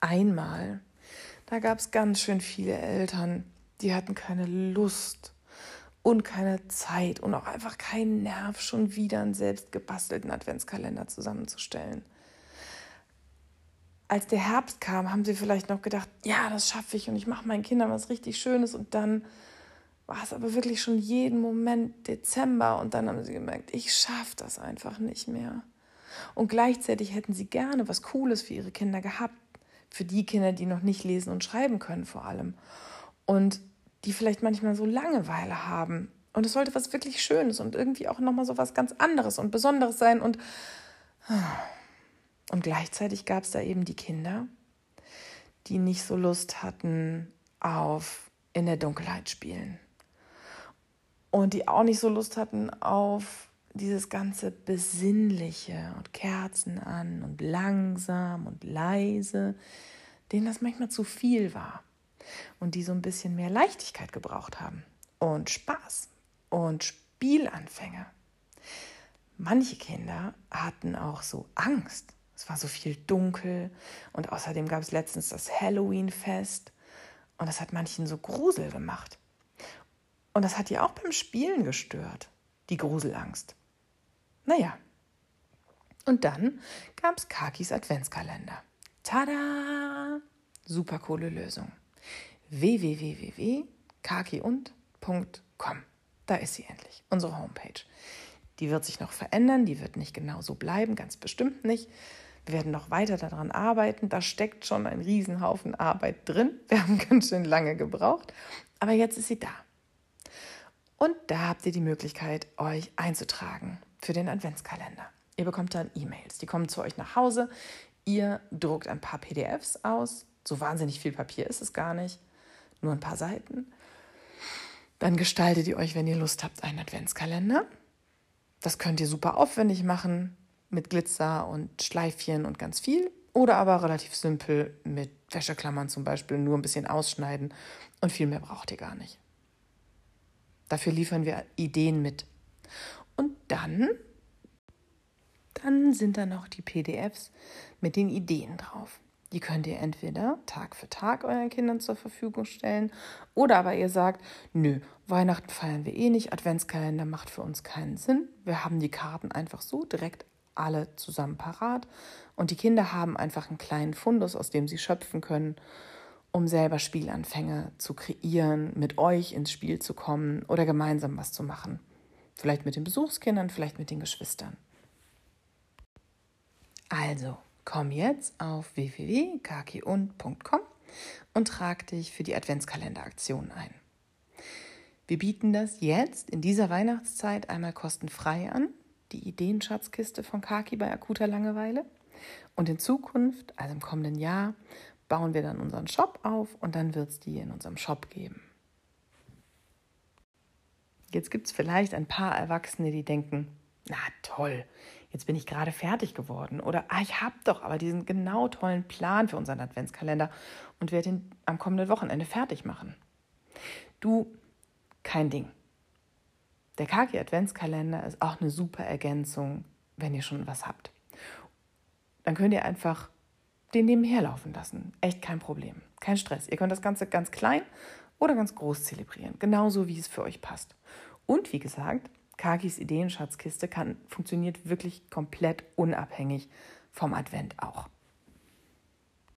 einmal, da gab es ganz schön viele Eltern, die hatten keine Lust und keine Zeit und auch einfach keinen Nerv, schon wieder einen selbst gebastelten Adventskalender zusammenzustellen. Als der Herbst kam, haben sie vielleicht noch gedacht, ja, das schaffe ich und ich mache meinen Kindern was richtig Schönes und dann war es aber wirklich schon jeden Moment Dezember und dann haben sie gemerkt, ich schaffe das einfach nicht mehr. Und gleichzeitig hätten sie gerne was Cooles für ihre Kinder gehabt, für die Kinder, die noch nicht lesen und schreiben können vor allem. Und die vielleicht manchmal so Langeweile haben. Und es sollte was wirklich Schönes und irgendwie auch nochmal so was ganz anderes und Besonderes sein. Und und gleichzeitig gab es da eben die Kinder, die nicht so Lust hatten auf in der Dunkelheit spielen. Und die auch nicht so Lust hatten auf dieses ganze Besinnliche und Kerzen an und langsam und leise, denen das manchmal zu viel war und die so ein bisschen mehr Leichtigkeit gebraucht haben und Spaß und Spielanfänge. Manche Kinder hatten auch so Angst. Es war so viel dunkel und außerdem gab es letztens das Halloween-Fest und das hat manchen so Grusel gemacht. Und das hat die auch beim Spielen gestört, die Gruselangst. Naja. Und dann gab es Kakis Adventskalender. Tada! Super coole Lösung. www.kakiund.com. Da ist sie endlich, unsere Homepage. Die wird sich noch verändern, die wird nicht genau so bleiben, ganz bestimmt nicht. Wir werden noch weiter daran arbeiten. Da steckt schon ein Riesenhaufen Arbeit drin. Wir haben ganz schön lange gebraucht, aber jetzt ist sie da. Und da habt ihr die Möglichkeit, euch einzutragen für den Adventskalender. Ihr bekommt dann E-Mails, die kommen zu euch nach Hause. Ihr druckt ein paar PDFs aus. So wahnsinnig viel Papier ist es gar nicht, nur ein paar Seiten. Dann gestaltet ihr euch, wenn ihr Lust habt, einen Adventskalender. Das könnt ihr super aufwendig machen mit Glitzer und Schleifchen und ganz viel. Oder aber relativ simpel mit Wäscheklammern zum Beispiel, nur ein bisschen ausschneiden und viel mehr braucht ihr gar nicht. Dafür liefern wir Ideen mit. Und dann, dann sind da noch die PDFs mit den Ideen drauf. Die könnt ihr entweder Tag für Tag euren Kindern zur Verfügung stellen oder aber ihr sagt, nö, Weihnachten feiern wir eh nicht, Adventskalender macht für uns keinen Sinn. Wir haben die Karten einfach so direkt alle zusammen parat und die Kinder haben einfach einen kleinen Fundus, aus dem sie schöpfen können um selber Spielanfänge zu kreieren, mit euch ins Spiel zu kommen oder gemeinsam was zu machen. Vielleicht mit den Besuchskindern, vielleicht mit den Geschwistern. Also, komm jetzt auf www.kakiund.com und trag dich für die Adventskalenderaktion ein. Wir bieten das jetzt in dieser Weihnachtszeit einmal kostenfrei an, die Ideenschatzkiste von Kaki bei akuter Langeweile. Und in Zukunft, also im kommenden Jahr, bauen wir dann unseren Shop auf und dann wird es die in unserem Shop geben. Jetzt gibt es vielleicht ein paar Erwachsene, die denken, na toll, jetzt bin ich gerade fertig geworden. Oder ah, ich habe doch aber diesen genau tollen Plan für unseren Adventskalender und werde ihn am kommenden Wochenende fertig machen. Du, kein Ding. Der Kaki Adventskalender ist auch eine super Ergänzung, wenn ihr schon was habt. Dann könnt ihr einfach den nebenher laufen lassen. Echt kein Problem. Kein Stress. Ihr könnt das Ganze ganz klein oder ganz groß zelebrieren. Genauso wie es für euch passt. Und wie gesagt, Kakis Ideenschatzkiste kann, funktioniert wirklich komplett unabhängig vom Advent auch.